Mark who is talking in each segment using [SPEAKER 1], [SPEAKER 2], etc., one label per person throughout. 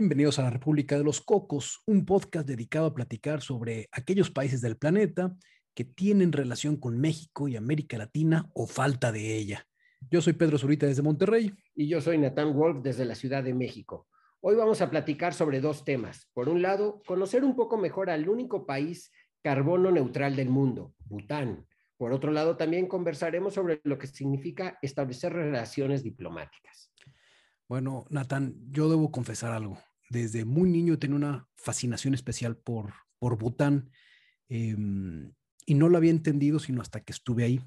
[SPEAKER 1] Bienvenidos a la República de los Cocos, un podcast dedicado a platicar sobre aquellos países del planeta que tienen relación con México y América Latina o falta de ella. Yo soy Pedro Zurita desde Monterrey.
[SPEAKER 2] Y yo soy Natán Wolf desde la Ciudad de México. Hoy vamos a platicar sobre dos temas. Por un lado, conocer un poco mejor al único país carbono neutral del mundo, Bután. Por otro lado, también conversaremos sobre lo que significa establecer relaciones diplomáticas.
[SPEAKER 1] Bueno, Natán, yo debo confesar algo. Desde muy niño tenía una fascinación especial por, por Bután em, y no lo había entendido sino hasta que estuve ahí,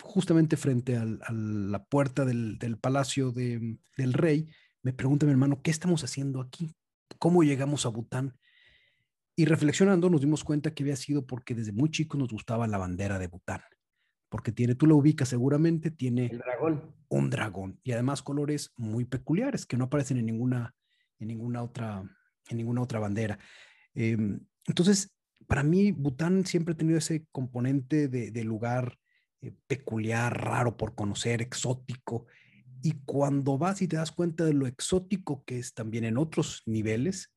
[SPEAKER 1] justamente frente a la puerta del, palacio del rey. Me pregunta mi hermano, ¿qué estamos haciendo aquí? ¿Cómo llegamos a Bután? Y reflexionando nos dimos cuenta que había sido porque desde muy chico nos gustaba la bandera de Bután porque tiene, tú lo ubicas seguramente, tiene
[SPEAKER 2] el dragón.
[SPEAKER 1] un dragón y además colores muy peculiares que no aparecen en ninguna, en ninguna, otra, en ninguna otra bandera. Em, entonces, para mí, Bután siempre ha tenido ese componente de, lugar eh, peculiar, raro por conocer, exótico. Y cuando vas y te das cuenta de lo exótico que es también en otros niveles,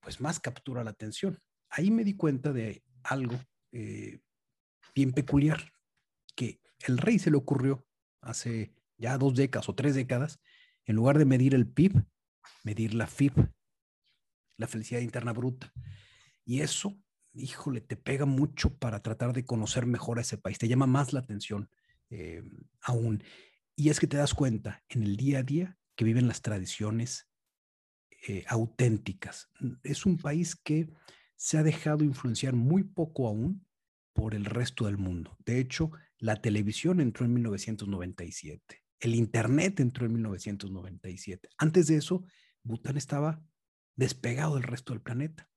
[SPEAKER 1] pues más captura la atención. Ahí me di cuenta de algo eh, bien peculiar que el rey se le ocurrió hace ya dos décadas o tres décadas, en lugar de medir el PIB, medir la FIB, la felicidad interna bruta. Y eso, híjole, te pega mucho para tratar de conocer mejor a ese país, te llama más la atención eh, aún. Y es que te das cuenta en el día a día que viven las tradiciones eh, auténticas. Es un país que se ha dejado influenciar muy poco aún por el resto del mundo. De hecho, la televisión entró en 1997. El Internet entró en 1997. Antes de eso, Bután estaba despegado del resto del planeta.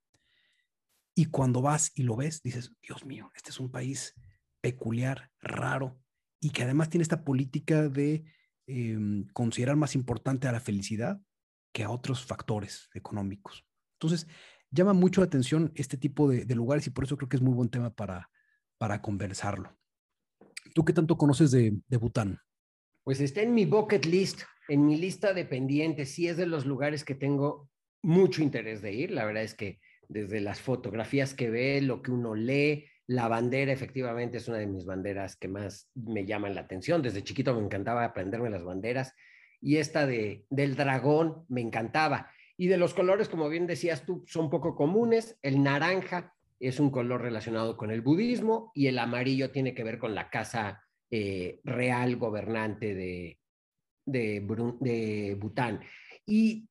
[SPEAKER 1] Y cuando vas y lo ves, dices, Dios mío, este es un país peculiar, raro, y que además tiene esta política de em, considerar más importante a la felicidad que a otros factores económicos. Entonces, llama mucho la atención este tipo de, lugares y por eso creo que es muy buen tema para, para conversarlo. ¿Tú qué tanto conoces de, Bután?
[SPEAKER 2] Pues está en mi bucket list, en mi lista de pendientes. Sí es de los lugares que tengo mucho interés de ir. La verdad es que desde las fotografías que ve, lo que uno lee, la bandera efectivamente es una de mis banderas que más me llaman la atención. Desde chiquito me encantaba aprenderme las banderas y esta de, del dragón me encantaba. Y de los colores, como bien decías tú, son poco comunes. El naranja es un color relacionado con el budismo y el amarillo tiene que ver con la casa eh, real gobernante de, de, Bután. Y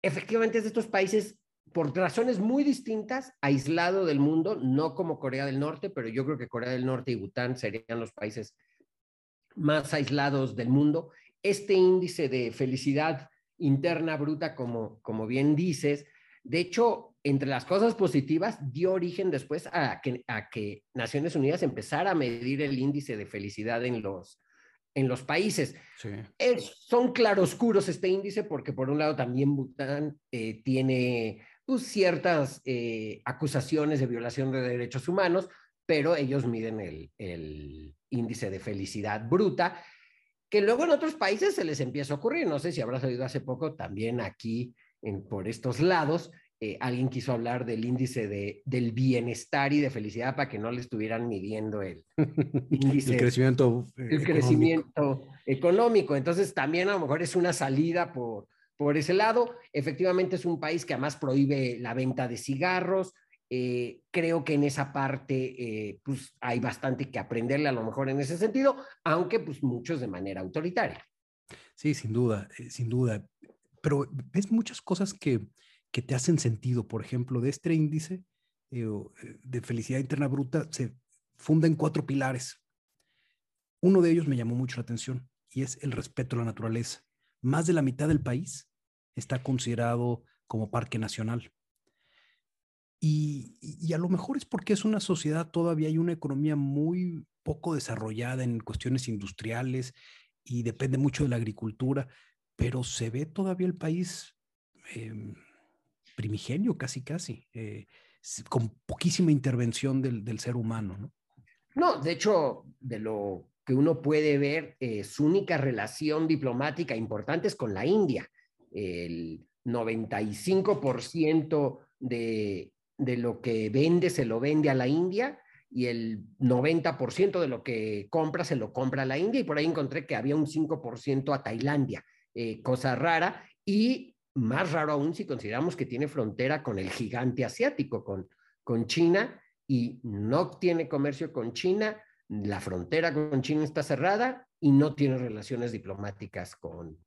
[SPEAKER 2] efectivamente es de estos países, por razones muy distintas, aislado del mundo, no como Corea del Norte, pero yo creo que Corea del Norte y Bután serían los países más aislados del mundo. Este índice de felicidad interna bruta, como, como bien dices, de hecho, entre las cosas positivas, dio origen después a que, a que Naciones Unidas empezara a medir el índice de felicidad en los, en los países. son claroscuros este índice porque por un lado también Bután eh, tiene pues, ciertas eh, acusaciones de violación de derechos humanos, pero ellos miden el, el, índice de felicidad bruta, que luego en otros países se les empieza a ocurrir. No sé si habrás oído hace poco también aquí en, por estos lados eh, alguien quiso hablar del índice de, del bienestar y de felicidad para que no le estuvieran midiendo el índice.
[SPEAKER 1] el crecimiento.
[SPEAKER 2] Eh, el económico. crecimiento económico. Entonces, también a lo mejor es una salida por, por ese lado. Efectivamente, es un país que además prohíbe la venta de cigarros. Eh, creo que en esa parte pues hay bastante que aprenderle a lo mejor en ese sentido, aunque pues muchos de manera autoritaria.
[SPEAKER 1] Sí, sin duda, sin duda. Pero ves muchas cosas que, que te hacen sentido. Por ejemplo, de este índice eh, eh, de felicidad interna bruta se funda en cuatro pilares. Uno de ellos me llamó mucho la atención y es el respeto a la naturaleza. Más de la mitad del país está considerado como parque nacional. y, a lo mejor es porque es una sociedad todavía hay una economía muy poco desarrollada en cuestiones industriales y depende mucho de la agricultura, pero se ve todavía el país em, primigenio casi, casi, eh, con poquísima intervención del, del, ser humano, ¿no?
[SPEAKER 2] No, de hecho, de lo que uno puede ver, eh, su única relación diplomática importante es con la India. El 95% de, de lo que vende se lo vende a la India y el 90% de lo que compra se lo compra a la India y por ahí encontré que había un 5% a Tailandia, eh, cosa rara y más raro aún si consideramos que tiene frontera con el gigante asiático, con, con China y no tiene comercio con China, la frontera con China está cerrada y no tiene relaciones diplomáticas con,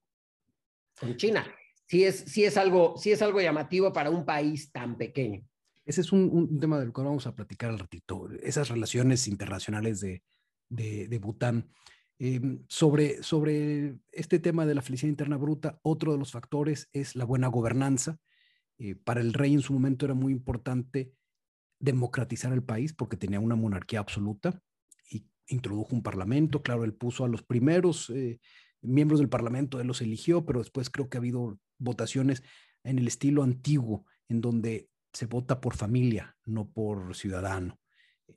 [SPEAKER 2] con China. Sí es, sí, es algo, sí es algo llamativo para un país tan pequeño.
[SPEAKER 1] Ese es un, tema del cual vamos a platicar al ratito, esas relaciones internacionales de, de, Bután. Em, sobre, sobre este tema de la felicidad interna bruta, otro de los factores es la buena gobernanza. Eh, para el rey en su momento era muy importante democratizar el país porque tenía una monarquía absoluta y introdujo un parlamento. Claro, él puso a los primeros eh, miembros del parlamento, él los eligió, pero después creo que ha habido votaciones en el estilo antiguo, en donde se vota por familia, no por ciudadano.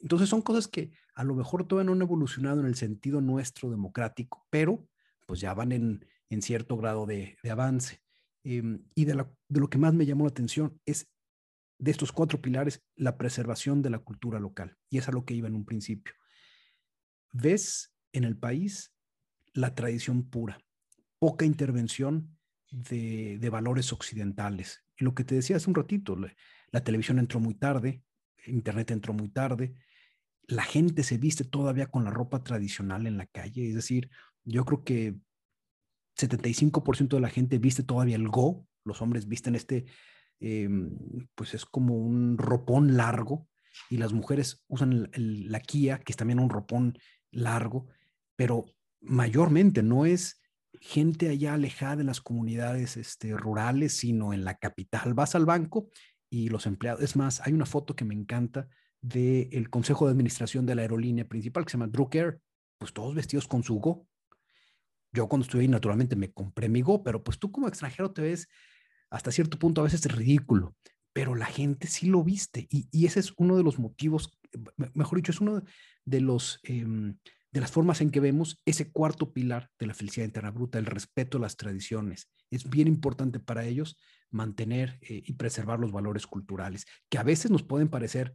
[SPEAKER 1] Entonces son cosas que a lo mejor todavía no han evolucionado en el sentido nuestro democrático, pero pues ya van en, cierto grado de, avance. Em, y de, de lo que más me llamó la atención es de estos cuatro pilares, la preservación de la cultura local. Y es a lo que iba en un principio. Ves en el país la tradición pura, poca intervención de, de valores occidentales. Lo que te decía hace un ratito, la televisión entró muy tarde, Internet entró muy tarde, la gente se viste todavía con la ropa tradicional en la calle, es decir, yo creo que 75% de la gente viste todavía el go, los hombres visten este, em, pues es como un ropón largo, y las mujeres usan la kia, que es también un ropón largo, pero mayormente no es gente allá alejada de las comunidades este, rurales, sino en la capital. Vas al banco y los empleados. Es más, hay una foto que me encanta del consejo de administración de la aerolínea principal que se llama Drucker, pues todos vestidos con su Go. Yo cuando estuve ahí, naturalmente me compré mi Go, pero pues tú como extranjero te ves hasta cierto punto a veces ridículo, pero la gente sí lo viste y, y ese es uno de los motivos, mejor dicho, es uno de los... Em, de las formas en que vemos ese cuarto pilar de la felicidad interna bruta, el respeto a las tradiciones. Es bien importante para ellos mantener eh, y preservar los valores culturales, que a veces nos pueden parecer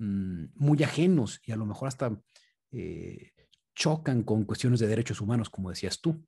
[SPEAKER 1] mm, muy ajenos y a lo mejor hasta eh, chocan con cuestiones de derechos humanos, como decías tú.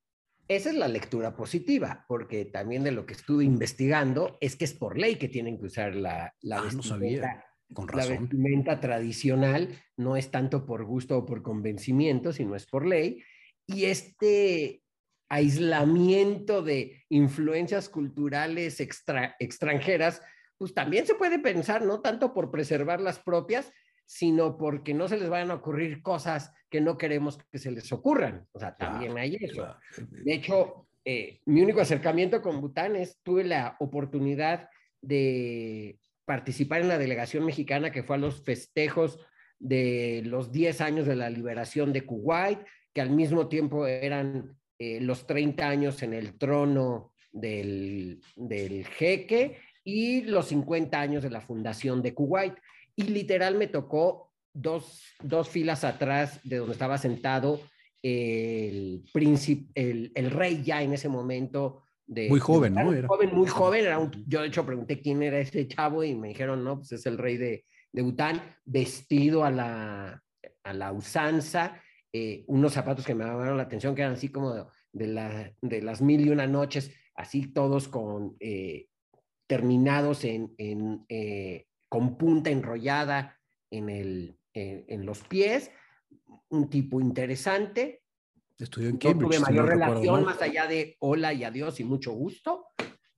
[SPEAKER 2] Esa es la lectura positiva, porque también de lo que estuve investigando es que es por ley que tienen que usar la, la
[SPEAKER 1] ah, no sabía. Con razón.
[SPEAKER 2] La vestimenta tradicional no es tanto por gusto o por convencimiento, sino es por ley. Y este aislamiento de influencias culturales extranjeras, pues también se puede pensar, no tanto por preservar las propias, sino porque no se les vayan a ocurrir cosas que no queremos que se les ocurran. O sea, también hay eso. De hecho, eh, mi único acercamiento con Bután es, tuve la oportunidad de participar en la delegación mexicana que fue a los festejos de los 10 años de la liberación de Kuwait, que al mismo tiempo eran eh, los 30 años en el trono del, del jeque y los 50 años de la fundación de Kuwait. Y literal me tocó dos, dos filas atrás de donde estaba sentado el príncipe, el, el, rey ya en ese momento
[SPEAKER 1] muy joven, ¿no?
[SPEAKER 2] Era. Joven, muy joven. Era yo, de hecho, pregunté quién era ese chavo y me dijeron, no, pues es el rey de, de Bután, vestido a la, a la usanza, eh, unos zapatos que me llamaron la atención, que eran así como de, la, de las mil y una noches, así todos con eh, terminados en, en eh, con punta enrollada en, el, en los pies, un tipo interesante,
[SPEAKER 1] Estudió en Cambridge.
[SPEAKER 2] tuve mayor relación más allá de hola y adiós y mucho gusto.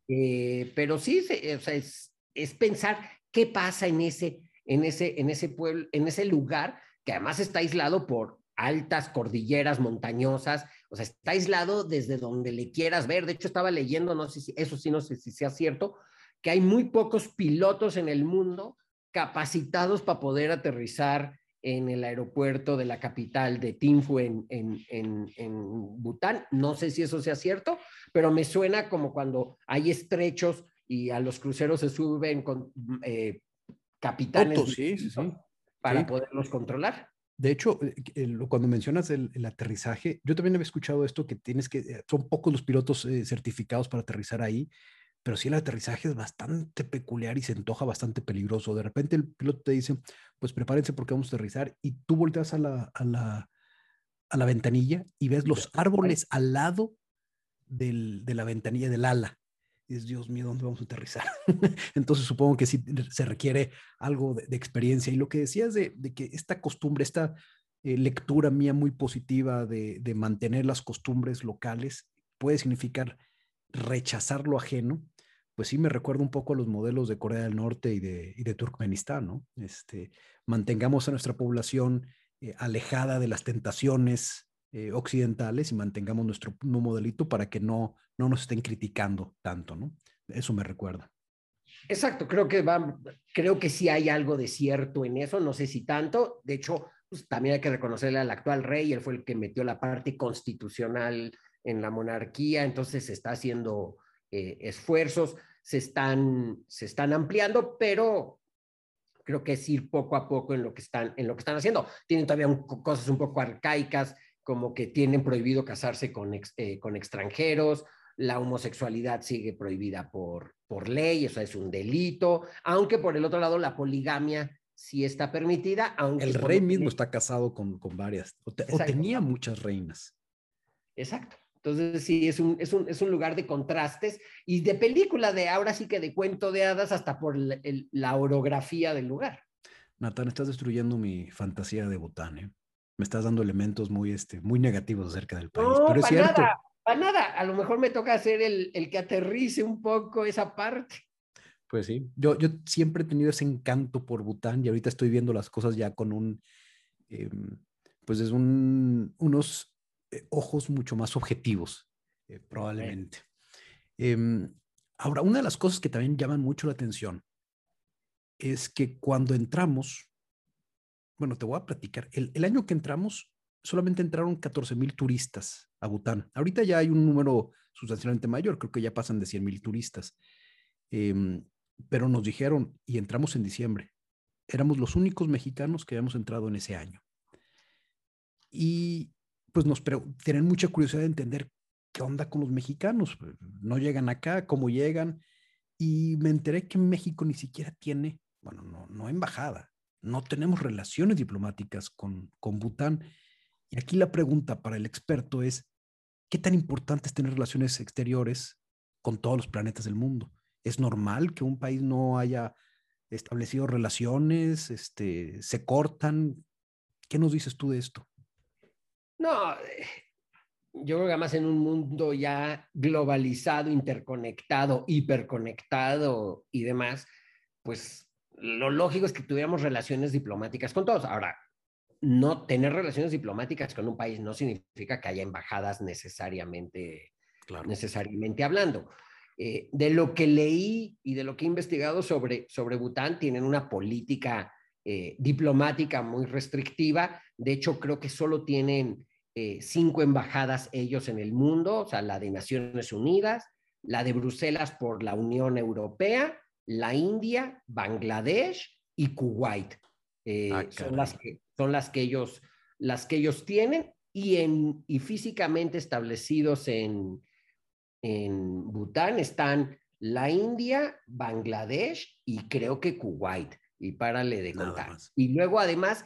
[SPEAKER 2] Eh, pero sí, o sea, es, es, pensar qué pasa en ese, en, ese, en ese pueblo, en ese lugar que además está aislado por altas cordilleras montañosas, o sea, está aislado desde donde le quieras ver. De hecho, estaba leyendo, no sé si eso sí, no sé si sea cierto, que hay muy pocos pilotos en el mundo capacitados para poder aterrizar en el aeropuerto de la capital de Tinfu en, en, Bután. No sé si eso sea cierto, pero me suena como cuando hay estrechos y a los cruceros se suben con eh, capitanes para poderlos controlar.
[SPEAKER 1] De hecho, eh, cuando mencionas el, aterrizaje, yo también había escuchado esto que tienes que, eh, son pocos los pilotos certificados para aterrizar ahí pero sí el aterrizaje es bastante peculiar y se antoja bastante peligroso. De repente el piloto te dice, pues prepárense porque vamos a aterrizar y tú volteas a la, a la, a la ventanilla y ves los árboles al lado del, de la ventanilla del ala. Y es, Dios mío, ¿dónde vamos a aterrizar? Entonces supongo que sí se requiere algo de, experiencia. Y lo que decías de, de que esta costumbre, esta eh, lectura mía muy positiva de, de mantener las costumbres locales puede significar rechazar lo ajeno, pues sí me recuerda un poco a los modelos de Corea del Norte y de, y Turkmenistán, ¿no? Este, mantengamos a nuestra población eh, alejada de las tentaciones eh, occidentales y mantengamos nuestro modelito para que no, no nos estén criticando tanto, ¿no? Eso me recuerda.
[SPEAKER 2] Exacto, creo que va, creo que sí hay algo de cierto en eso, no sé si tanto, de hecho, pues, también hay que reconocerle al actual rey, él fue el que metió la parte constitucional en la monarquía, entonces se está haciendo eh, esfuerzos se están, se están ampliando, pero creo que es ir poco a poco en lo que están, en lo que están haciendo. Tienen todavía cosas un poco arcaicas, como que tienen prohibido casarse con, eh, con extranjeros, la homosexualidad sigue prohibida por, por ley, eso es un delito, aunque por el otro lado la poligamia sí está permitida. Aunque
[SPEAKER 1] el rey mismo está casado con, con varias, o tenía muchas reinas.
[SPEAKER 2] Exacto. Entonces, sí, es un, es, un, es un, lugar de contrastes y de película, de ahora sí que de cuento de hadas, hasta por la orografía del lugar.
[SPEAKER 1] Natán, estás destruyendo mi fantasía de Bután, ¿eh? Me estás dando elementos muy, este, muy negativos acerca del país.
[SPEAKER 2] No, pero es cierto. Nada, para nada. A lo mejor me toca hacer el, el, que aterrice un poco esa parte.
[SPEAKER 1] Pues sí, yo, yo siempre he tenido ese encanto por Bután y ahorita estoy viendo las cosas ya con un, em, pues es un, unos eh, ojos mucho más objetivos, eh, probablemente. Em, ahora, una de las cosas que también llaman mucho la atención es que cuando entramos, bueno, te voy a platicar, el, año que entramos solamente entraron 14 mil turistas a Bután. Ahorita ya hay un número sustancialmente mayor, creo que ya pasan de 100 mil turistas. Em, pero nos dijeron, y entramos en diciembre, éramos los únicos mexicanos que habíamos entrado en ese año. Y pues nos tienen mucha curiosidad de entender qué onda con los mexicanos. Pues, no llegan acá, cómo llegan. Y me enteré que México ni siquiera tiene, bueno, no, no embajada, no tenemos relaciones diplomáticas con, con Bután. Y aquí la pregunta para el experto es, ¿qué tan importante es tener relaciones exteriores con todos los planetas del mundo? ¿Es normal que un país no haya establecido relaciones? Este, ¿Se cortan? ¿Qué nos dices tú de esto?
[SPEAKER 2] No, eh, yo creo que además en un mundo ya globalizado, interconectado, hiperconectado y demás, pues lo lógico es que tuviéramos relaciones diplomáticas con todos. Ahora, no tener relaciones diplomáticas con un país no significa que haya embajadas necesariamente, necesariamente hablando. Eh, de lo que leí y de lo que he investigado sobre, sobre Bután, tienen una política eh, diplomática muy restrictiva. De hecho, creo que solo tienen eh, cinco embajadas ellos en el mundo, o sea, la de Naciones Unidas, la de Bruselas por la Unión Europea, la India, Bangladesh y Kuwait. Eh, ah, son, las que, son las que ellos las que ellos tienen y, en, y físicamente establecidos en, en Bután están la India, Bangladesh y creo que Kuwait y párale de contar. Y luego además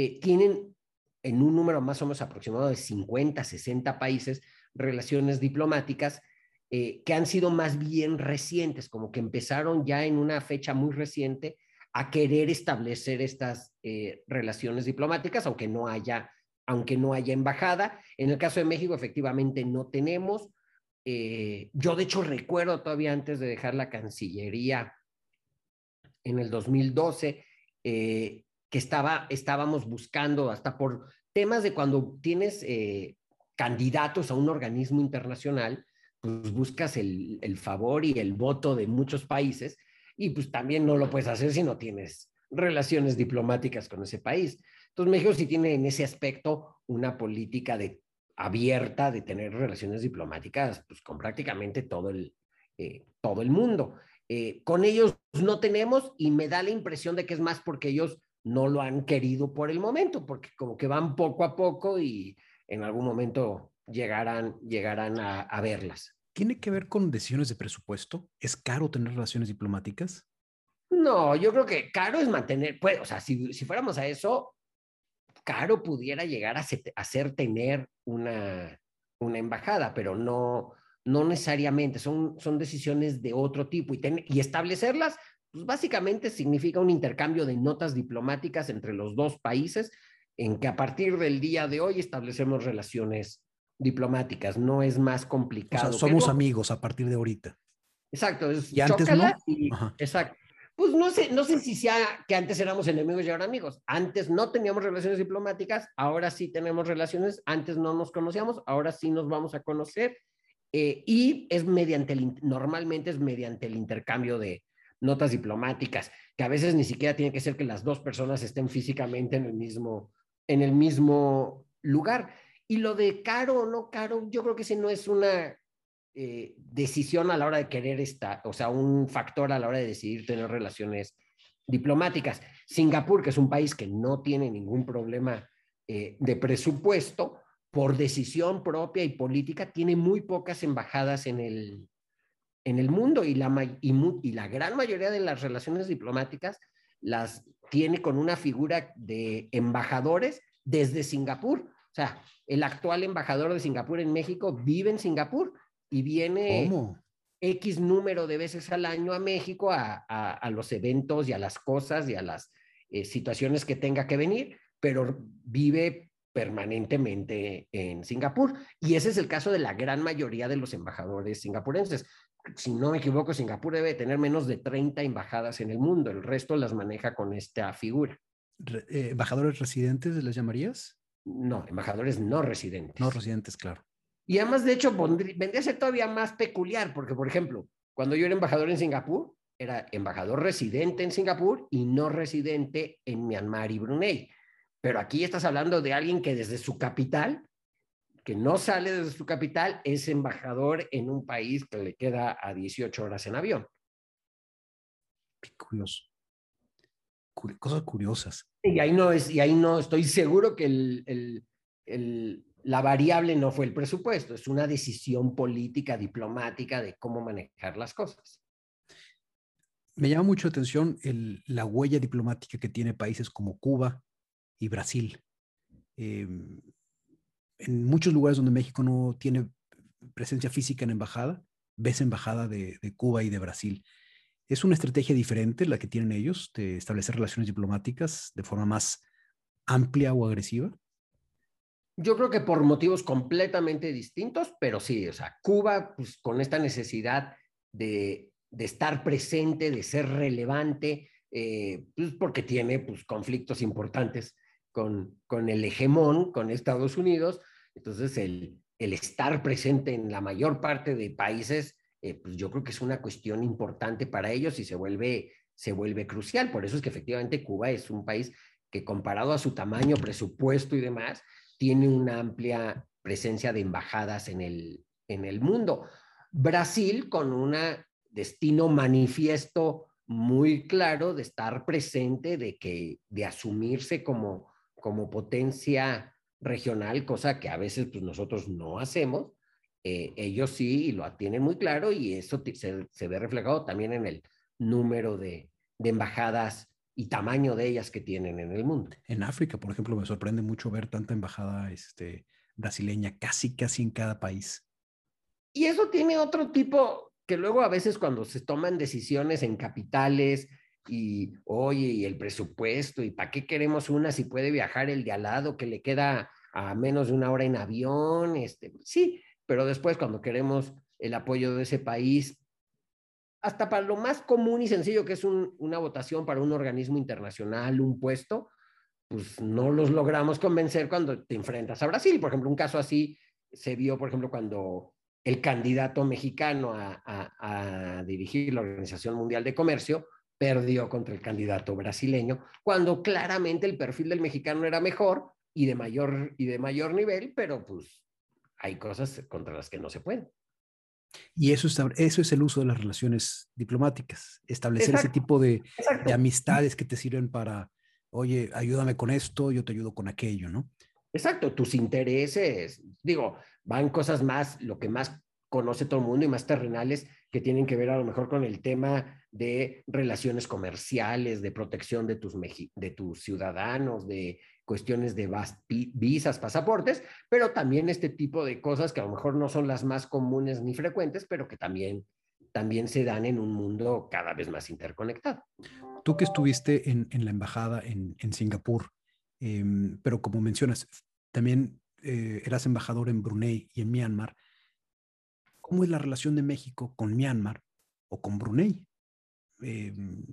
[SPEAKER 2] eh, tienen en un número más o menos aproximado de 50, 60 países relaciones diplomáticas eh, que han sido más bien recientes, como que empezaron ya en una fecha muy reciente a querer establecer estas eh, relaciones diplomáticas, aunque no haya aunque no haya embajada. En el caso de México, efectivamente, no tenemos. yo, de hecho, recuerdo todavía antes de dejar la Cancillería en el 2012, eh, que estaba, estábamos buscando hasta por temas de cuando tienes eh, candidatos a un organismo internacional, pues buscas el, favor y el voto de muchos países y pues también no lo puedes hacer si no tienes relaciones diplomáticas con ese país. Entonces México sí tiene en ese aspecto una política de, abierta de tener relaciones diplomáticas pues, con prácticamente todo el, eh, todo el mundo. Eh, con ellos no tenemos y me da la impresión de que es más porque ellos no lo han querido por el momento, porque como que van poco a poco y en algún momento llegarán, llegarán a, verlas.
[SPEAKER 1] ¿Tiene que ver con decisiones de presupuesto? ¿Es caro tener relaciones diplomáticas?
[SPEAKER 2] No, yo creo que caro es mantener, pues, o sea, si, si fuéramos a eso, caro pudiera llegar a, hacer tener una, una embajada, pero no, no necesariamente, son, son decisiones de otro tipo y, y establecerlas, pues básicamente significa un intercambio de notas diplomáticas entre los dos países en que a partir del día de hoy establecemos relaciones diplomáticas, no es más complicado.
[SPEAKER 1] somos amigos a partir de ahorita.
[SPEAKER 2] Exacto, es, y antes no. exacto. Pues no sé, no sé si sea que antes éramos enemigos y ahora amigos. Antes no teníamos relaciones diplomáticas, ahora sí tenemos relaciones. Antes no nos conocíamos, ahora sí nos vamos a conocer. Eh, y es mediante el, normalmente es mediante el intercambio de notas diplomáticas, que a veces ni siquiera tiene que ser que las dos personas estén físicamente en el mismo, en el mismo lugar. Y lo de caro o no caro, yo creo que ese no es una eh, decisión a la hora de querer estar, o sea, un factor a la hora de decidir tener relaciones diplomáticas. Singapur, que es un país que no tiene ningún problema eh, de presupuesto, por decisión propia y política, tiene muy pocas embajadas en el, en el mundo y la, y la gran mayoría de las relaciones diplomáticas las tiene con una figura de embajadores desde Singapur. O sea, el actual embajador de Singapur en México vive en Singapur y viene X número de veces al año a México a, los eventos y a las cosas y a las eh, situaciones que tenga que venir, pero vive permanentemente en Singapur. Y ese es el caso de la gran mayoría de los embajadores singapurenses. Si no me equivoco, Singapur debe tener menos de 30 embajadas en el mundo, el resto las maneja con esta figura.
[SPEAKER 1] Eh, ¿Embajadores residentes les llamarías?
[SPEAKER 2] No, embajadores no residentes.
[SPEAKER 1] No residentes, claro.
[SPEAKER 2] Y además, de hecho, vendría a ser todavía más peculiar, porque, por ejemplo, cuando yo era embajador en Singapur, era embajador residente en Singapur y no residente en Myanmar y Brunei. Pero aquí estás hablando de alguien que desde su capital, que no sale desde su capital, es embajador en un país que le queda a 18 horas en avión.
[SPEAKER 1] Qué curioso. Cosas curiosas.
[SPEAKER 2] Y ahí no, es, y ahí no estoy seguro que el, el la variable no fue el presupuesto, es una decisión política, diplomática de cómo manejar las cosas.
[SPEAKER 1] Me llama mucho la atención la huella diplomática que tiene países como Cuba y Brasil. Em, en muchos lugares donde México no tiene presencia física en embajada, ves embajada de, de Cuba y de Brasil. ¿Es una estrategia diferente la que tienen ellos de establecer relaciones diplomáticas de forma más amplia o agresiva?
[SPEAKER 2] Yo creo que por motivos completamente distintos, pero sí, o sea, Cuba, pues con esta necesidad de, estar presente, de ser relevante, eh, pues porque tiene pues, conflictos importantes con, con el hegemón, con Estados Unidos. Entonces, el, el estar presente en la mayor parte de países, eh, pues yo creo que es una cuestión importante para ellos y se vuelve, se vuelve crucial. Por eso es que efectivamente Cuba es un país que comparado a su tamaño, presupuesto y demás, tiene una amplia presencia de embajadas en el, en el mundo. Brasil con un destino manifiesto muy claro de estar presente, de, que, de asumirse como, como potencia regional, cosa que a veces pues, nosotros no hacemos. Eh, ellos sí lo tienen muy claro y eso se, se ve reflejado también en el número de, de embajadas y tamaño de ellas que tienen en el mundo.
[SPEAKER 1] En África, por ejemplo, me sorprende mucho ver tanta embajada este, brasileña, casi, casi en cada país.
[SPEAKER 2] Y eso tiene otro tipo, que luego a veces cuando se toman decisiones en capitales y, oye, y el presupuesto, y para qué queremos una si puede viajar el de al lado que le queda a menos de una hora en avión, este, sí, pero después cuando queremos el apoyo de ese país, hasta para lo más común y sencillo que es una votación para un organismo internacional, un puesto, pues no los logramos convencer cuando te enfrentas a Brasil. Por ejemplo, un caso así se vio, por ejemplo, cuando el candidato mexicano a, dirigir la Organización Mundial de Comercio perdió contra el candidato brasileño, cuando claramente el perfil del mexicano era mejor y de mayor, y de mayor nivel, pero pues hay cosas contra las que no se pueden.
[SPEAKER 1] Y eso es, eso es el uso de las relaciones diplomáticas, establecer ese tipo de, de, amistades que te sirven para, oye, ayúdame con esto, yo te ayudo con aquello, ¿no?
[SPEAKER 2] Exacto, tus intereses, digo, van cosas más, lo que más conoce todo el mundo y más terrenales que tienen que ver a lo mejor con el tema de relaciones comerciales, de protección de tus, de tus ciudadanos, de cuestiones de visas, pasaportes, pero también este tipo de cosas que a lo mejor no son las más comunes ni frecuentes, pero que también, también se dan en un mundo cada vez más interconectado.
[SPEAKER 1] Tú que estuviste en, en la embajada en, en Singapur, em, pero como mencionas, también eh, eras embajador en Brunei y en Myanmar. ¿Cómo es la relación de México con Myanmar o con Brunei?
[SPEAKER 2] Em,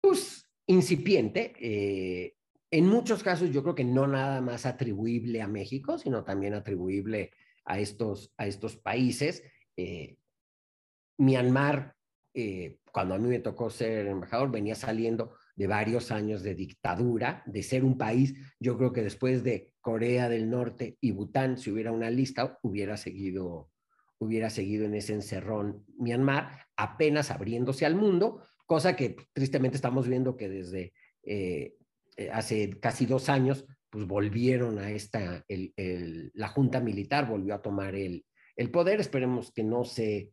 [SPEAKER 2] pues incipiente. Eh, en muchos casos yo creo que no nada más atribuible a México, sino también atribuible a estos, a estos países. Eh, Myanmar, eh, cuando a mí me tocó ser embajador, venía saliendo de varios años de dictadura, de ser un país, yo creo que después de Corea del Norte y Bután, si hubiera una lista, hubiera seguido, hubiera seguido en ese encerrón Myanmar, apenas abriéndose al mundo, cosa que tristemente estamos viendo que desde eh, eh, hace casi dos años, pues volvieron a esta, la Junta Militar volvió a tomar el, poder. Esperemos que no se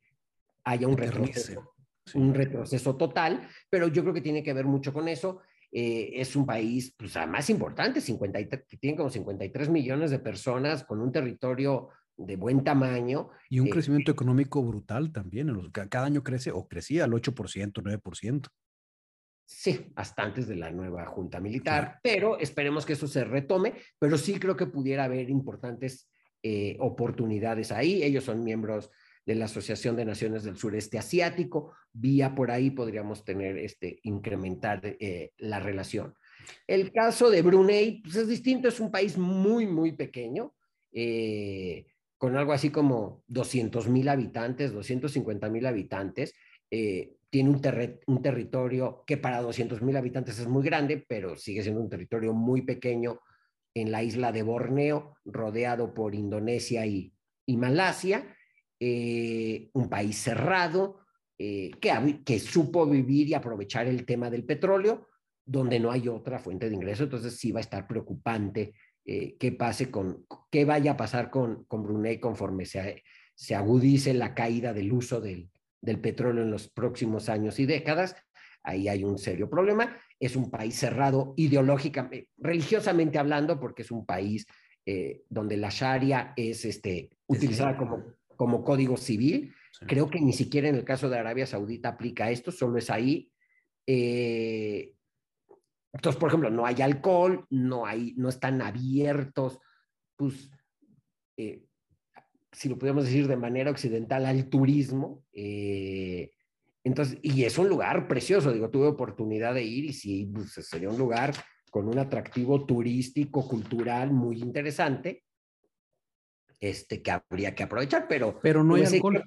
[SPEAKER 2] haya un retroceso, un retroceso total, pero yo creo que tiene que ver mucho con eso. Eh, es un país pues, más importante, 53, que tiene como 53 millones de personas con un territorio de buen tamaño.
[SPEAKER 1] Y un eh, crecimiento económico brutal también. Cada año crece o crecía al 8%, 9%.
[SPEAKER 2] Sí, hasta antes de la nueva Junta Militar, pero esperemos que eso se retome, pero sí creo que pudiera haber importantes eh, oportunidades ahí. Ellos son miembros de la Asociación de Naciones del Sureste Asiático, vía por ahí podríamos tener, este, incrementar eh, la relación. El caso de Brunei pues es distinto, es un país muy, muy pequeño, eh, con algo así como 200 mil habitantes, 250 mil habitantes, tiene un, un territorio que para 200 mil habitantes es muy grande, pero sigue siendo un territorio muy pequeño en la isla de Borneo, rodeado por Indonesia y, y Malasia, eh, un país cerrado eh, que, que supo vivir y aprovechar el tema del petróleo, donde no hay otra fuente de ingreso, entonces sí va a estar preocupante eh, qué pase con, qué vaya a pasar con, con Brunei conforme se, se agudice la caída del uso del, del petróleo en los próximos años y décadas, ahí hay un serio problema. Es un país cerrado ideológicamente, religiosamente hablando, porque es un país eh, donde la Sharia es este, utilizada como, como código civil. Creo que ni siquiera en el caso de Arabia Saudita aplica esto, solo es ahí. Eh, entonces, por ejemplo, no hay alcohol, no, hay, no están abiertos, pues eh, si lo podemos decir de manera occidental, al turismo. Eh, entonces, y es un lugar precioso, digo, tuve oportunidad de ir y sí, pues, sería un lugar con un atractivo turístico, cultural muy interesante, este, que habría que aprovechar, pero...
[SPEAKER 1] Pero no hay alcohol.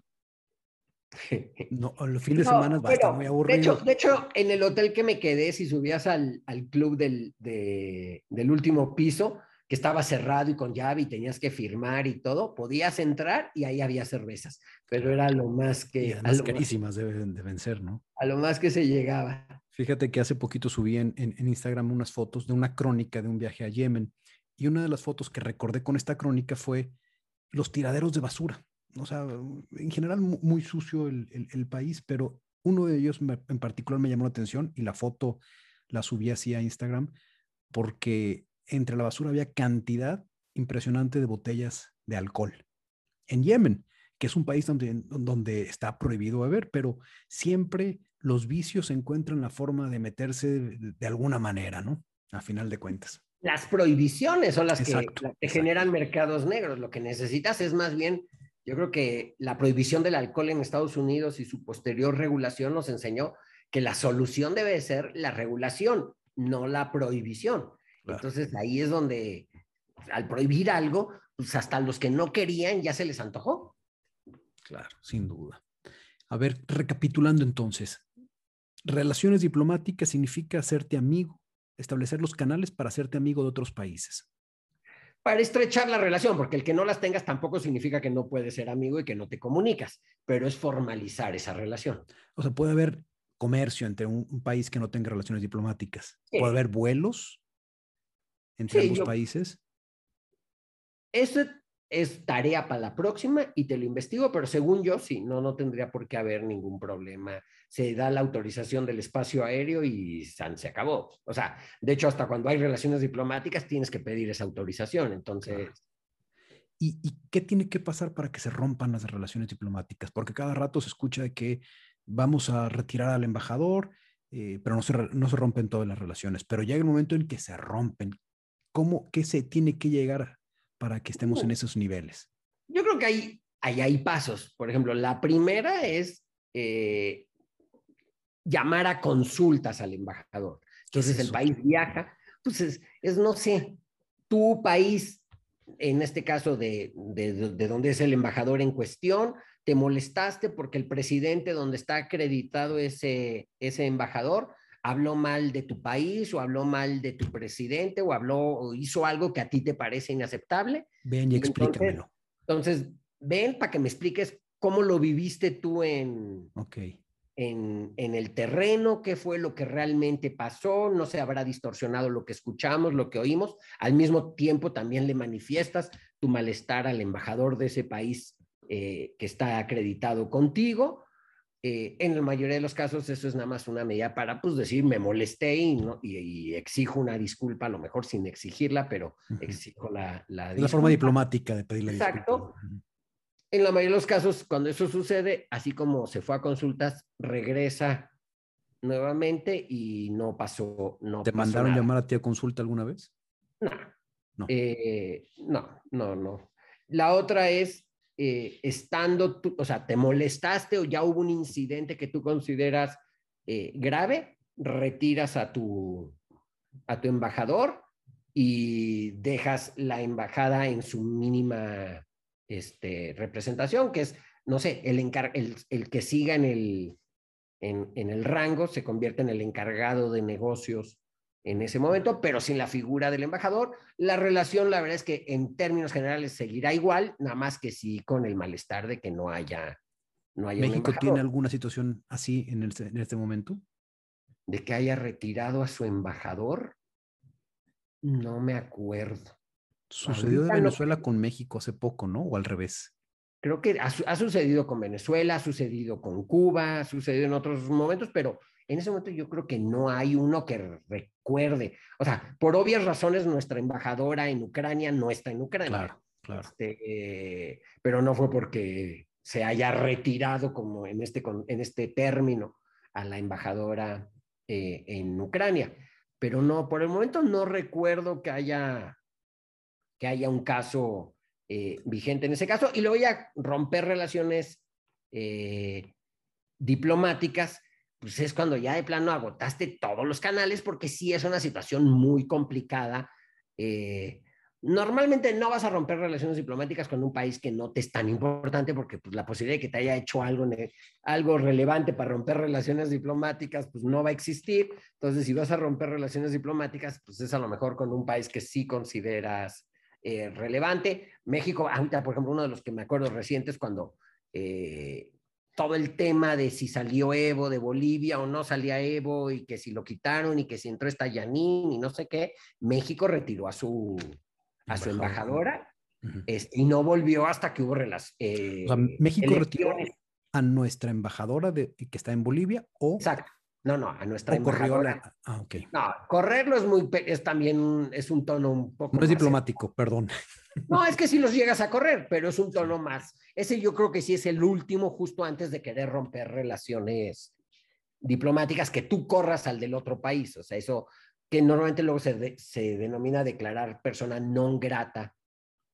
[SPEAKER 1] No, los fines de semana va a estar muy aburrido.
[SPEAKER 2] De hecho, de hecho, en el hotel que me quedé, si subías al, al club del, de, del último piso, que estaba cerrado y con llave y tenías que firmar y todo, podías entrar y ahí había cervezas, pero era lo más que...
[SPEAKER 1] Y carísimas deben, deben, ser, ¿no?
[SPEAKER 2] A lo más que se llegaba.
[SPEAKER 1] Fíjate que hace poquito subí en, en, Instagram unas fotos de una crónica de un viaje a Yemen y una de las fotos que recordé con esta crónica fue los tiraderos de basura. O sea, en general muy sucio el, el, el país, pero uno de ellos en particular me llamó la atención y la foto la subí así a Instagram porque entre la basura había cantidad impresionante de botellas de alcohol. En Yemen, que es un país donde, donde está prohibido beber, pero siempre los vicios encuentran la forma de meterse de, alguna manera, ¿no? A final de cuentas.
[SPEAKER 2] Las prohibiciones son las que, generan mercados negros. Lo que necesitas es más bien, yo creo que la prohibición del alcohol en Estados Unidos y su posterior regulación nos enseñó que la solución debe ser la regulación, no la prohibición. Entonces ahí es donde al prohibir algo, pues hasta los que no querían ya se les antojó.
[SPEAKER 1] Claro, sin duda. A ver, recapitulando entonces, relaciones diplomáticas significa hacerte amigo, establecer los canales para hacerte amigo de otros países.
[SPEAKER 2] Para estrechar la relación, porque el que no las tengas tampoco significa que no puedes ser amigo y que no te comunicas, pero es formalizar esa relación.
[SPEAKER 1] O sea, puede haber comercio entre un, país que no tenga relaciones diplomáticas. Puede haber vuelos entre ambos países.
[SPEAKER 2] Eso es tarea para la próxima y te lo investigo, pero según yo, sí, no, no tendría por qué haber ningún problema. Se da la autorización del espacio aéreo y se acabó. O sea, de hecho, hasta cuando hay relaciones diplomáticas tienes que pedir esa autorización. Entonces...
[SPEAKER 1] ¿Y, qué tiene que pasar para que se rompan las relaciones diplomáticas? Porque cada rato se escucha que vamos a retirar al embajador, eh, pero no se, no se rompen todas las relaciones. Pero llega el momento en que se rompen. ¿Cómo, qué se tiene que llegar para que estemos en esos niveles?
[SPEAKER 2] Yo creo que hay, hay, hay pasos. Por ejemplo, la primera es eh, llamar a consultas al embajador. Entonces el país viaja, pues es, no sé, tu país, en este caso de, de, de, donde es el embajador en cuestión, te molestaste porque el presidente donde está acreditado ese, ese embajador habló mal de tu país o habló mal de tu presidente o habló o hizo algo que a ti te parece inaceptable.
[SPEAKER 1] Ven y explícamelo.
[SPEAKER 2] Entonces, ven para que me expliques cómo lo viviste tú en,
[SPEAKER 1] okay.
[SPEAKER 2] en, en, el terreno, qué fue lo que realmente pasó, no se habrá distorsionado lo que escuchamos, lo que oímos. Al mismo tiempo también le manifiestas tu malestar al embajador de ese país eh, que está acreditado contigo eh, en la mayoría de los casos eso es nada más una medida para pues decir me molesté y, no, y, exijo una disculpa, a lo mejor sin exigirla, pero exijo la, la
[SPEAKER 1] La forma diplomática de pedir la
[SPEAKER 2] Exacto. En la mayoría de los casos, cuando eso sucede, así como se fue a consultas, regresa nuevamente y no pasó. No
[SPEAKER 1] ¿Te mandaron llamar a ti a consulta alguna vez?
[SPEAKER 2] No. No. Eh, no, no, no. La otra es eh, estando, tú, o sea, te molestaste o ya hubo un incidente que tú consideras eh, grave, retiras a tu, a tu embajador y dejas la embajada en su mínima este, representación, que es, no sé, el, el, el que siga en el, en, en, el rango se convierte en el encargado de negocios en ese momento, pero sin la figura del embajador. La relación, la verdad es que en términos generales seguirá igual, nada más que sí con el malestar de que no haya, no haya
[SPEAKER 1] ¿México tiene alguna situación así en, el, en este momento?
[SPEAKER 2] De que haya retirado a su embajador, no me acuerdo.
[SPEAKER 1] Sucedió de Venezuela con México hace poco, ¿no? O al revés.
[SPEAKER 2] Creo que ha, ha, sucedido con Venezuela, ha sucedido con Cuba, ha sucedido en otros momentos, pero en ese momento yo creo que no hay uno que recuerde. O sea, por obvias razones, nuestra embajadora en Ucrania no está en Ucrania.
[SPEAKER 1] Claro, claro.
[SPEAKER 2] Este, pero no fue porque se haya retirado como en este, en este término a la embajadora eh, en Ucrania. Pero no, por el momento no recuerdo que haya, que haya un caso eh, vigente en ese caso. Y luego ya romper relaciones eh, diplomáticas pues es cuando ya de plano agotaste todos los canales porque sí es una situación muy complicada. Eh, normalmente no vas a romper relaciones diplomáticas con un país que no te es tan importante porque pues, la posibilidad de que te haya hecho algo, algo relevante para romper relaciones diplomáticas pues no va a existir. Entonces, si vas a romper relaciones diplomáticas, pues es a lo mejor con un país que sí consideras eh, relevante. México, ahorita, por ejemplo, uno de los que me acuerdo recientes cuando... Eh, todo el tema de si salió Evo de Bolivia o no salía Evo y que si lo quitaron y que si entró esta Yanín y no sé qué, México retiró a su, a su embajadora y no volvió hasta que hubo relaciones.
[SPEAKER 1] Eh, México retiró a nuestra embajadora de, que está en Bolivia o...
[SPEAKER 2] Exacto. No, no, a nuestra embajadora.
[SPEAKER 1] Ah, ok.
[SPEAKER 2] No, correrlo es muy, es también, es un tono un poco.
[SPEAKER 1] No es diplomático, perdón.
[SPEAKER 2] No, es que sí los llegas a correr, pero es un tono más. Ese yo creo que sí es el último justo antes de querer romper relaciones diplomáticas, que tú corras al del otro país. O sea, eso que normalmente luego se, se denomina declarar persona non grata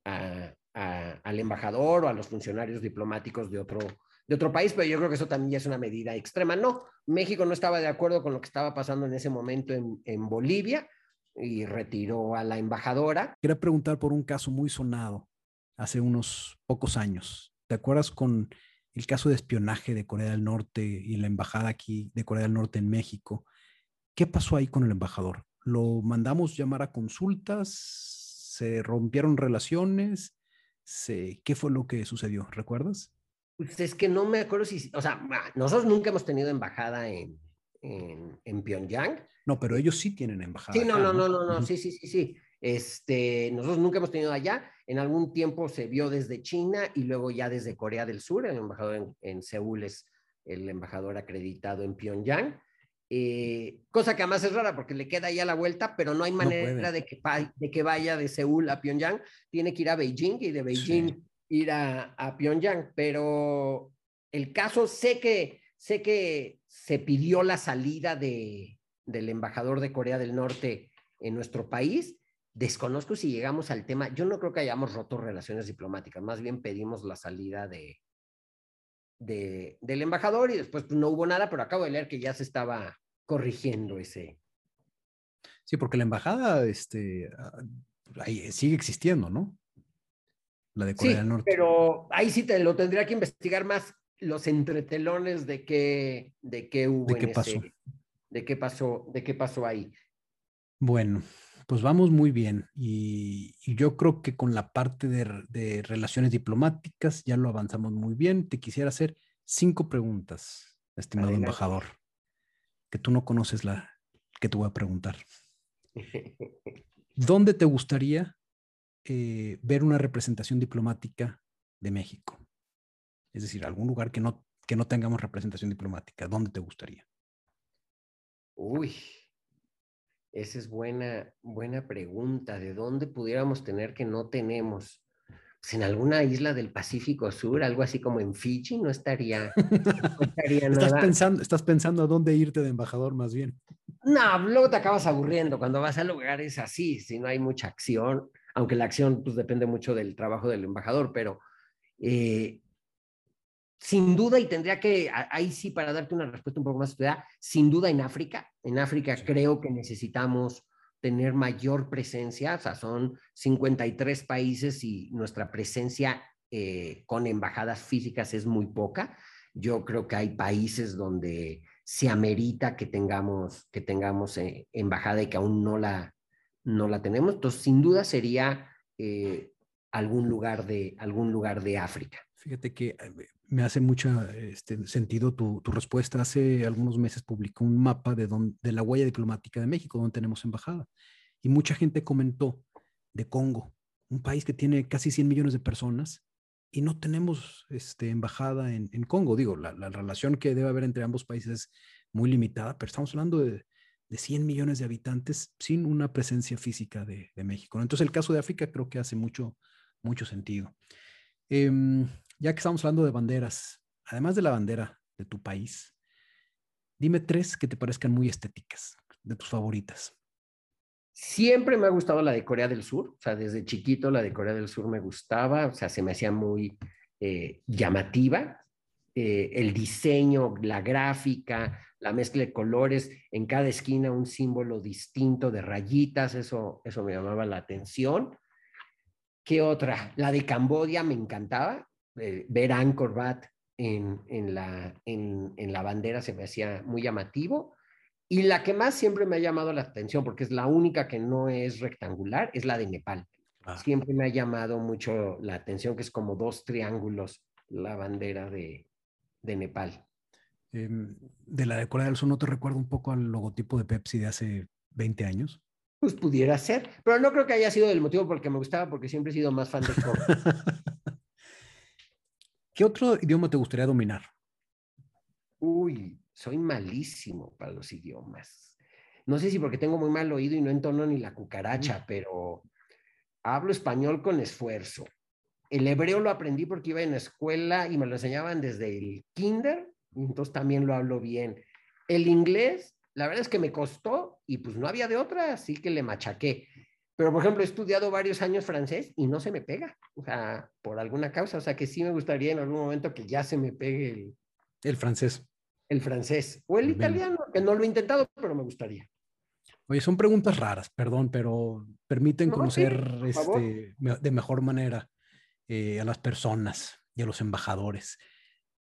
[SPEAKER 2] al embajador o a los funcionarios diplomáticos de otro, de otro país, pero yo creo que eso también es una medida extrema. No, México no estaba de acuerdo con lo que estaba pasando en ese momento en, en Bolivia y retiró a la embajadora.
[SPEAKER 1] Quería preguntar por un caso muy sonado hace unos pocos años. ¿Te acuerdas con el caso de espionaje de Corea del Norte y la embajada aquí de Corea del Norte en México. ¿Qué pasó ahí con el embajador? ¿Lo mandamos llamar a consultas? ¿Se rompieron relaciones? ¿Qué fue lo que sucedió? ¿Recuerdas?
[SPEAKER 2] Pues es que no me acuerdo si, o sea, nosotros nunca hemos tenido embajada en, en, Pyongyang.
[SPEAKER 1] No, pero ellos sí tienen embajada.
[SPEAKER 2] Sí, no, no, no, no, no, sí, sí, sí, sí. Este, nosotros nunca hemos tenido allá. En algún tiempo se vio desde China y luego ya desde Corea del Sur. El embajador en, Seúl es el embajador acreditado en Pyongyang. Eh, cosa que además es rara porque le queda ya la vuelta, pero no hay manera de, que, de que vaya de Seúl a Pyongyang. Tiene que ir a Beijing y de Beijing ir a, a Pyongyang. Pero el caso, sé que, sé que se pidió la salida de, del embajador de Corea del Norte en nuestro país Desconozco si llegamos al tema, yo no creo que hayamos roto relaciones diplomáticas, más bien pedimos la salida de, de del embajador y después pues, no hubo nada, pero acabo de leer que ya se estaba corrigiendo ese.
[SPEAKER 1] Sí, porque la embajada este, ah, ahí sigue existiendo, ¿no?
[SPEAKER 2] La de Corea del Norte. Pero ahí sí te lo tendría que investigar más los entretelones de qué, de qué hubo.
[SPEAKER 1] ¿De qué pasó?
[SPEAKER 2] de qué pasó, de qué pasó ahí.
[SPEAKER 1] Bueno, pues vamos muy bien y, yo creo que con la parte de, relaciones diplomáticas ya lo avanzamos muy bien. Te quisiera hacer cinco preguntas, estimado embajador, que tú no conoces la que te voy a preguntar. ¿Dónde te gustaría eh, ver una representación diplomática de México? Es decir, algún lugar que no, que no tengamos representación diplomática. ¿Dónde te gustaría?
[SPEAKER 2] Uy, esa es buena, buena pregunta. ¿De dónde pudiéramos tener que no tenemos? Pues en alguna isla del Pacífico Sur, algo así como en Fiji, no estaría,
[SPEAKER 1] ¿Estás, Pensando, estás pensando a dónde irte de embajador más bien.
[SPEAKER 2] No, luego te acabas aburriendo cuando vas a lugares así, si no hay mucha acción, aunque la acción pues depende mucho del trabajo del embajador, pero eh, sin duda, y tendría que, ahí sí, para darte una respuesta un poco más estudiada, sin duda en África. En África creo que necesitamos tener mayor presencia, o sea, son 53 países y nuestra presencia eh, con embajadas físicas es muy poca. Yo creo que hay países donde se amerita que tengamos, que tengamos eh, embajada y que aún no la, no la tenemos. Entonces, sin duda sería eh, algún, lugar de, algún lugar de África.
[SPEAKER 1] Fíjate que me hace mucho este, sentido tu, respuesta. Hace algunos meses publicó un mapa de, de la huella diplomática de México, donde tenemos embajada. Y mucha gente comentó de Congo, un país que tiene casi 100 millones de personas y no tenemos este, embajada en, Congo. Digo, la, relación que debe haber entre ambos países es muy limitada, pero estamos hablando de, de 100 millones de habitantes sin una presencia física de, México. Entonces, el caso de África creo que hace mucho, mucho sentido. Em, ya que estamos hablando de banderas, además de la bandera de tu país, dime tres que te parezcan muy estéticas, de tus favoritas.
[SPEAKER 2] Siempre me ha gustado la de Corea del Sur, o sea, desde chiquito la de Corea del Sur me gustaba, o sea, se me hacía muy eh, llamativa. Eh, el diseño, la gráfica, la mezcla de colores, en cada esquina un símbolo distinto de rayitas, eso, eso me llamaba la atención. ¿Qué otra? La de Cambodia me encantaba, eh, ver Angkor Wat en, en, la, en, en, la bandera se me hacía muy llamativo. Y la que más siempre me ha llamado la atención, porque es la única que no es rectangular, es la de Nepal. Ah. Siempre me ha llamado mucho la atención, que es como dos triángulos la bandera de, de Nepal.
[SPEAKER 1] Em, de la de Corea del Sur, ¿no te recuerdo un poco al logotipo de Pepsi de hace 20 años?
[SPEAKER 2] Pues pudiera ser, pero no creo que haya sido el motivo por el que me gustaba, porque siempre he sido más fan de Corea.
[SPEAKER 1] ¿Qué otro idioma te gustaría dominar?
[SPEAKER 2] Uy, soy malísimo para los idiomas. No sé si porque tengo muy mal oído y no entono ni la cucaracha, pero hablo español con esfuerzo. El hebreo lo aprendí porque iba en la escuela y me lo enseñaban desde el kinder, entonces también lo hablo bien. El inglés, la verdad es que me costó y pues no había de otra, así que le machaqué. Pero, por ejemplo, he estudiado varios años francés y no se me pega, o sea, por alguna causa. O sea, que sí me gustaría en algún momento que ya se me pegue el...
[SPEAKER 1] El francés.
[SPEAKER 2] El francés. O el italiano, que no lo he intentado, pero me gustaría.
[SPEAKER 1] Oye, son preguntas raras, perdón, pero permiten conocer este, de mejor manera eh, a las personas y a los embajadores.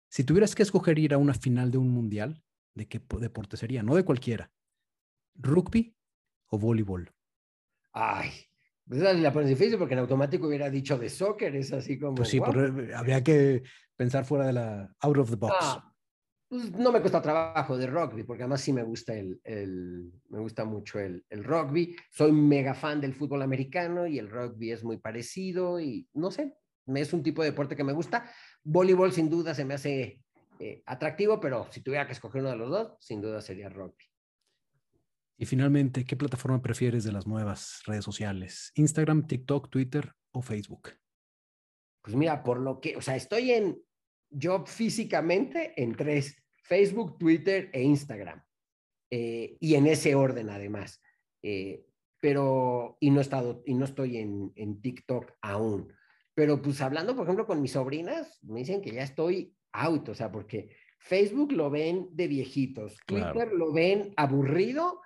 [SPEAKER 1] Si tuvieras que escoger ir a una final de un mundial, ¿de qué deporte sería? No de cualquiera. ¿Rugby o voleibol?
[SPEAKER 2] Ay, pues esa la pones difícil porque en automático hubiera dicho de soccer, es así como.
[SPEAKER 1] Pues sí, habría que pensar fuera de la out of the box.
[SPEAKER 2] Ah, pues no me cuesta trabajo de rugby, porque además sí me gusta el, el me gusta mucho el, el, rugby. Soy mega fan del fútbol americano y el rugby es muy parecido y no sé, es un tipo de deporte que me gusta. Voleibol sin duda se me hace eh, atractivo, pero si tuviera que escoger uno de los dos, sin duda sería rugby.
[SPEAKER 1] Y finalmente, ¿qué plataforma prefieres de las nuevas redes sociales? ¿Instagram, TikTok, Twitter o Facebook?
[SPEAKER 2] Pues mira, por lo que, o sea, estoy en, yo físicamente en tres, Facebook, Twitter e Instagram. Eh, y en ese orden además. Eh, pero, y no, he estado, y no estoy en, en TikTok aún. Pero pues hablando, por ejemplo, con mis sobrinas, me dicen que ya estoy out, o sea, porque Facebook lo ven de viejitos, Twitter lo ven aburrido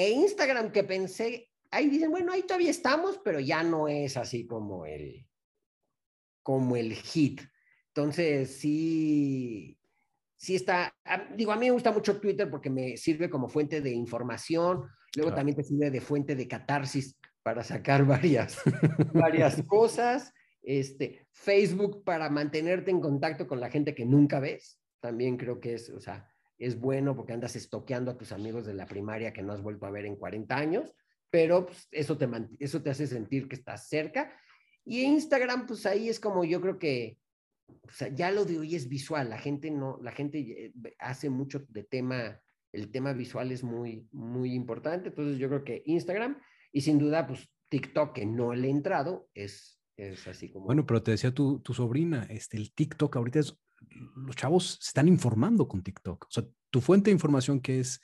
[SPEAKER 2] e Instagram que pensé, ahí dicen, bueno, ahí todavía estamos, pero ya no es así como el, como el hit. Entonces, sí, sí está, digo, a mí me gusta mucho Twitter porque me sirve como fuente de información, luego también te sirve de fuente de catarsis para sacar varias, varias cosas. Este, Facebook para mantenerte en contacto con la gente que nunca ves, también creo que es, o sea, es bueno porque andas estoqueando a tus amigos de la primaria que no has vuelto a ver en 40 años, pero pues, eso, te, eso te hace sentir que estás cerca. Y Instagram, pues ahí es como yo creo que, sea, ya lo de hoy es visual, la gente no, la gente eh, hace mucho de tema, el tema visual es muy, muy importante, entonces yo creo que Instagram y sin duda, pues TikTok, que no le he entrado, es es así como...
[SPEAKER 1] Bueno, pero te decía tu, tu sobrina, este, el TikTok ahorita es, los chavos se están informando con TikTok. O sea, tu fuente de información que es,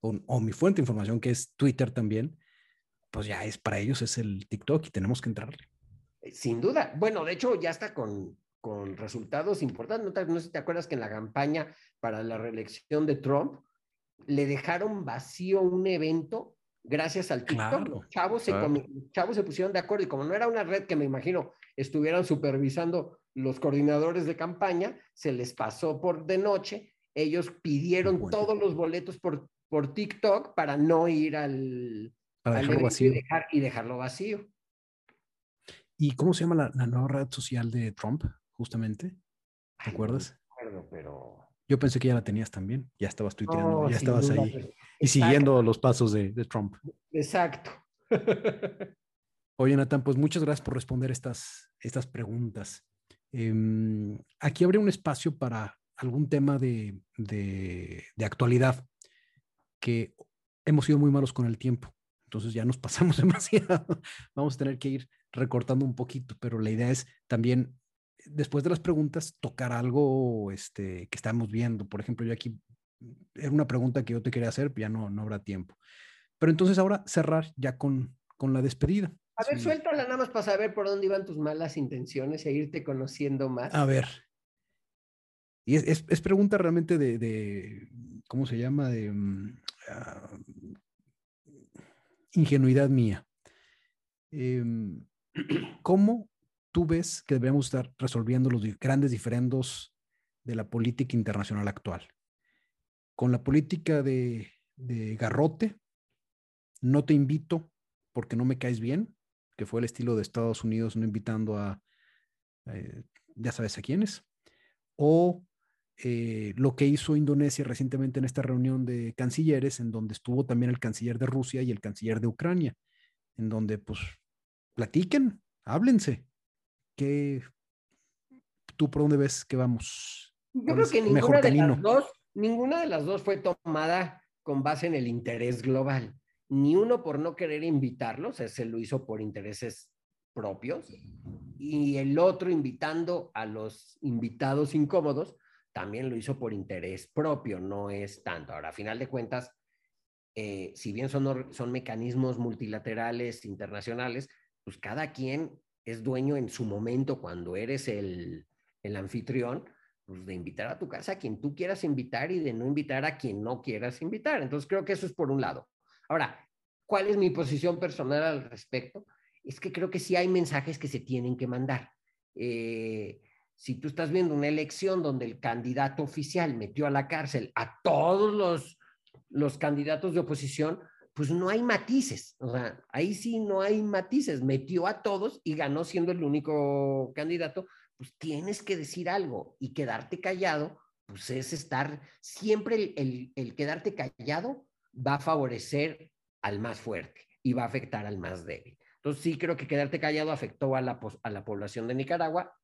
[SPEAKER 1] o, mi fuente de información que es Twitter también, pues ya es para ellos es el TikTok y tenemos que entrarle.
[SPEAKER 2] Eh, sin duda. Bueno, de hecho ya está con, con resultados importantes. ¿No, te, no sé si te acuerdas que en la campaña para la reelección de Trump le dejaron vacío un evento gracias al TikTok. los, chavos se, chavos se pusieron de acuerdo y como no era una red que me imagino estuvieran supervisando los coordinadores de campaña, se les pasó por de noche, ellos pidieron todos los boletos por, por TikTok para no ir al,
[SPEAKER 1] dejarlo vacío.
[SPEAKER 2] Y, dejarlo vacío.
[SPEAKER 1] ¿Y cómo se llama la, nueva red social de Trump, justamente? ¿Te acuerdas?
[SPEAKER 2] No pero...
[SPEAKER 1] Yo pensé que ya la tenías también, ya estabas tuiteando, ya estabas ahí. Pues, y siguiendo los pasos de, Trump.
[SPEAKER 2] Exacto.
[SPEAKER 1] Oye, Nathan, pues muchas gracias por responder estas, estas preguntas. Em, aquí habría un espacio para algún tema de, de, actualidad que hemos sido muy malos con el tiempo. Entonces ya nos pasamos demasiado. Vamos a tener que ir recortando un poquito, pero la idea es también, después de las preguntas, tocar algo este, que estamos viendo. Por ejemplo, yo aquí era una pregunta que yo te quería hacer, ya no, no habrá tiempo. Pero entonces ahora cerrar ya con, con la despedida.
[SPEAKER 2] A ver, suéltala nada más para saber por dónde iban tus malas intenciones e irte conociendo más.
[SPEAKER 1] A ver. Y es, es, pregunta realmente de, de, ¿cómo se llama? De mm, ah, ingenuidad mía. Em, ¿Cómo tú ves que debemos estar resolviendo los grandes diferendos de la política internacional actual? con la política de, garrote, no te invito porque no me caes bien, que fue el estilo de Estados Unidos no invitando a, eh, ya sabes a quiénes, o eh, lo que hizo Indonesia recientemente en esta reunión de cancilleres, en donde estuvo también el canciller de Rusia y el canciller de Ucrania, en donde pues platiquen, háblense. ¿Qué, ¿Tú por dónde ves que vamos?
[SPEAKER 2] Yo creo que ninguna de las dos ninguna de las dos fue tomada con base en el interés global. Ni uno por no querer invitarlos, ese lo hizo por intereses propios, y el otro invitando a los invitados incómodos, también lo hizo por interés propio, no es tanto. Ahora, a final de cuentas, eh, si bien son, son mecanismos multilaterales, internacionales, pues cada quien es dueño en su momento cuando eres el, el anfitrión, pues, de invitar a tu casa a quien tú quieras invitar y de no invitar a quien no quieras invitar. Entonces creo que eso es por un lado. Ahora, ¿cuál es mi posición personal al respecto? Es que creo que sí hay mensajes que se tienen que mandar. Eh, si tú estás viendo una elección donde el candidato oficial metió a la cárcel a todos los, los candidatos de oposición, pues no hay matices. O sea, ahí sí no hay matices. Metió a todos y ganó siendo el único candidato. Pues tienes que decir algo y quedarte callado, pues es estar, siempre el, el quedarte callado va a favorecer al más fuerte y va a afectar al más débil. Entonces sí creo que quedarte callado afectó a la, a la población de Nicaragua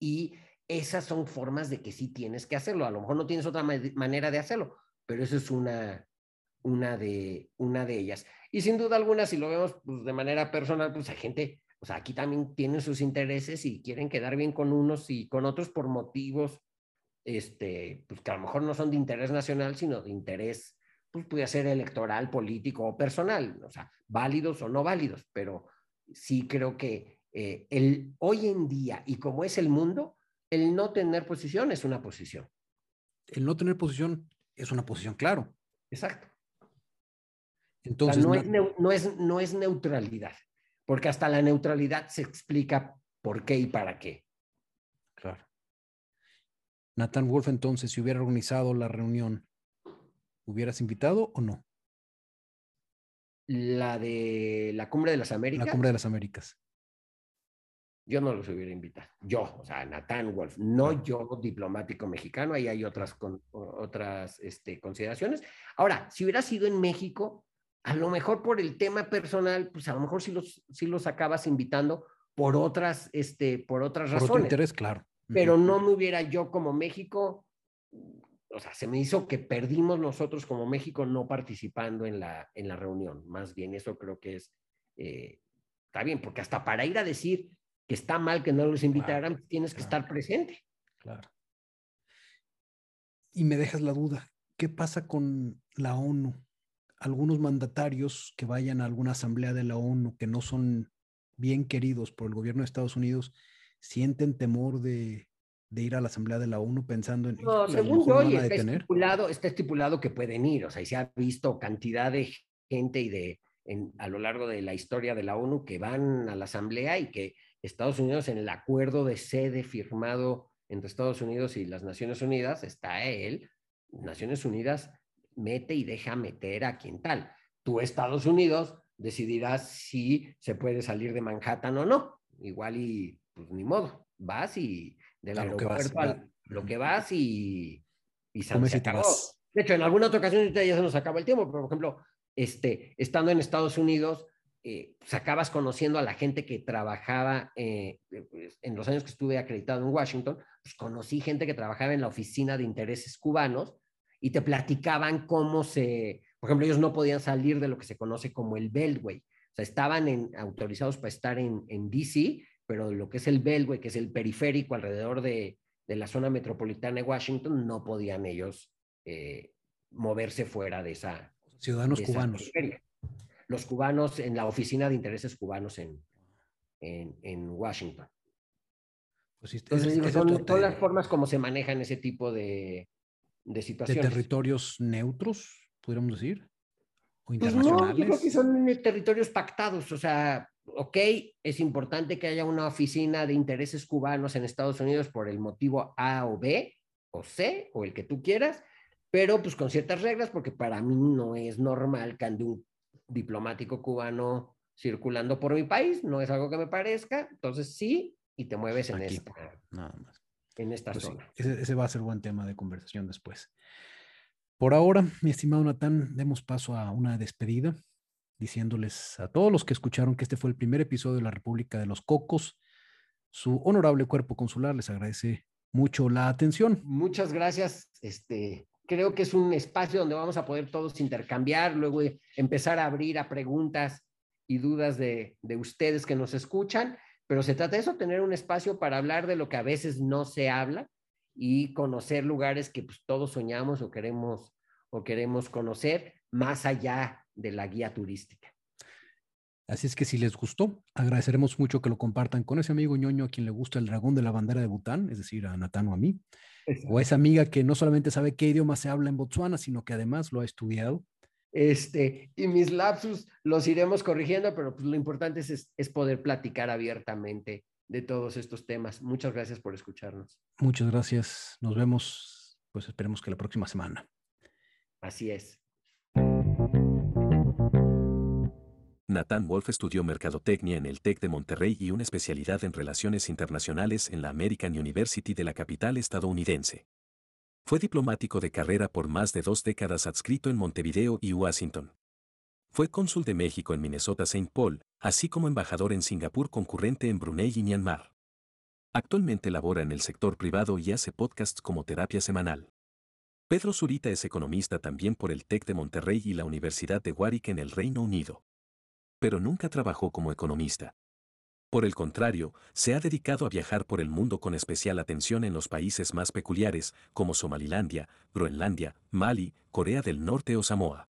[SPEAKER 2] y esas son formas de que sí tienes que hacerlo. A lo mejor no tienes otra manera de hacerlo, pero eso es una, una, de, una de ellas. Y sin duda alguna, si lo vemos pues, de manera personal, pues hay gente, o sea, aquí también tienen sus intereses y quieren quedar bien con unos y con otros por motivos, este, pues que a lo mejor no son de interés nacional, sino de interés, pues puede ser electoral, político o personal, o sea, válidos o no válidos, pero sí creo que eh, el, hoy en día y como es el mundo, el no tener posición es una posición.
[SPEAKER 1] El no tener posición es una posición, claro.
[SPEAKER 2] Exacto. Entonces, no, es, no, es, no es neutralidad, porque hasta la neutralidad se explica por qué y para qué.
[SPEAKER 1] Claro. Nathan Wolf, entonces, si hubiera organizado la reunión, ¿hubieras invitado o no?
[SPEAKER 2] La de la Cumbre de las Américas.
[SPEAKER 1] La Cumbre de las Américas
[SPEAKER 2] yo no los hubiera invitado. Yo, o sea, Nathan Wolf, no yo, diplomático mexicano, ahí hay otras, con, otras este, consideraciones. Ahora, si hubiera sido en México, a lo mejor por el tema personal, pues a lo mejor sí los, sí los acabas invitando por otras, este, por otras razones. Por
[SPEAKER 1] interés, claro.
[SPEAKER 2] Pero no me hubiera yo como México, o sea, se me hizo que perdimos nosotros como México no participando en la, en la reunión. Más bien, eso creo que es, eh, está bien, porque hasta para ir a decir, que está mal que no los invitaran, tienes que estar presente.
[SPEAKER 1] Claro. Y me dejas la duda, ¿qué pasa con la ONU? Algunos mandatarios que vayan a alguna asamblea de la ONU que no son bien queridos por el gobierno de Estados Unidos, sienten temor de, ir a la asamblea de la ONU pensando en...
[SPEAKER 2] No, según yo, está estipulado, está estipulado que pueden ir, o sea, y se ha visto cantidad de gente y de, a lo largo de la historia de la ONU que van a la asamblea y que Estados Unidos en el acuerdo de sede firmado entre Estados Unidos y las Naciones Unidas, está él, Naciones Unidas mete y deja meter a quien tal. Tú, Estados Unidos, decidirás si se puede salir de Manhattan o no. Igual y, pues ni modo, vas y del aeropuerto a lo que vas y, y se, acabó. De hecho, en alguna otra ocasión ya se nos acaba el tiempo, pero por ejemplo, este, estando en Estados Unidos, eh, pues acabas conociendo a la gente que trabajaba eh, pues, en los años que estuve acreditado en Washington, pues conocí gente que trabajaba en la oficina de intereses cubanos y te platicaban cómo se, por ejemplo, ellos no podían salir de lo que se conoce como el Beltway, o sea, estaban en, autorizados para estar en, en DC, pero lo que es el Beltway, que es el periférico alrededor de, de la zona metropolitana de Washington, no podían ellos eh, moverse fuera de esa.
[SPEAKER 1] Ciudadanos cubanos
[SPEAKER 2] los cubanos en la Oficina de Intereses Cubanos en, en, Washington. Pues Entonces, son, todas las formas como se manejan ese tipo de, de situaciones.
[SPEAKER 1] ¿De territorios neutros, podríamos decir?
[SPEAKER 2] ¿O internacionales? Pues no, yo creo que son territorios pactados. O sea, ok, es importante que haya una oficina de intereses cubanos en Estados Unidos por el motivo A o B o C o el que tú quieras, pero pues con ciertas reglas, porque para mí no es normal que ande un diplomático cubano circulando por mi país, no es algo que me parezca, entonces sí, y te mueves en esta, nada más. En esta pues zona.
[SPEAKER 1] ese, va a ser buen tema de conversación después. Por ahora, mi estimado Natán, demos paso a una despedida, diciéndoles a todos los que escucharon que este fue el primer episodio de la República de los Cocos. Su honorable cuerpo consular les agradece mucho la atención.
[SPEAKER 2] Muchas gracias. Este, creo que es un espacio donde vamos a poder todos intercambiar, luego empezar a abrir a preguntas y dudas de, ustedes que nos escuchan, pero se trata de eso, tener un espacio para hablar de lo que a veces no se habla y conocer lugares que pues, todos soñamos o queremos, o queremos conocer más allá de la guía turística.
[SPEAKER 1] Así es que si les gustó, agradeceremos mucho que lo compartan con ese amigo ñoño a quien le gusta el dragón de la bandera de Bután, es decir, a Natano a mí o esa amiga que no solamente sabe qué idioma se habla en Botswana, sino que además lo ha estudiado.
[SPEAKER 2] Este, y mis lapsus los iremos corrigiendo, pero pues lo importante es, es poder platicar abiertamente de todos estos temas. Muchas gracias por escucharnos.
[SPEAKER 1] Muchas gracias. Nos vemos, pues esperemos que la próxima semana.
[SPEAKER 2] Así es.
[SPEAKER 3] Nathan Wolf estudió mercadotecnia en el TEC de Monterrey y una especialidad en relaciones internacionales en la American University de la capital estadounidense. Fue diplomático de carrera por más de dos décadas adscrito en Montevideo y Washington. Fue cónsul de México en Minnesota-St. Paul, así como embajador en Singapur concurrente en Brunei y Myanmar. Actualmente labora en el sector privado y hace podcasts como terapia semanal. Pedro Zurita es economista también por el TEC de Monterrey y la Universidad de Warwick en el Reino Unido. Pero nunca trabajó como economista. Por el contrario, se ha dedicado a viajar por el mundo con especial atención en los países más peculiares, como Somalilandia, Groenlandia, Mali, Corea del Norte o Samoa.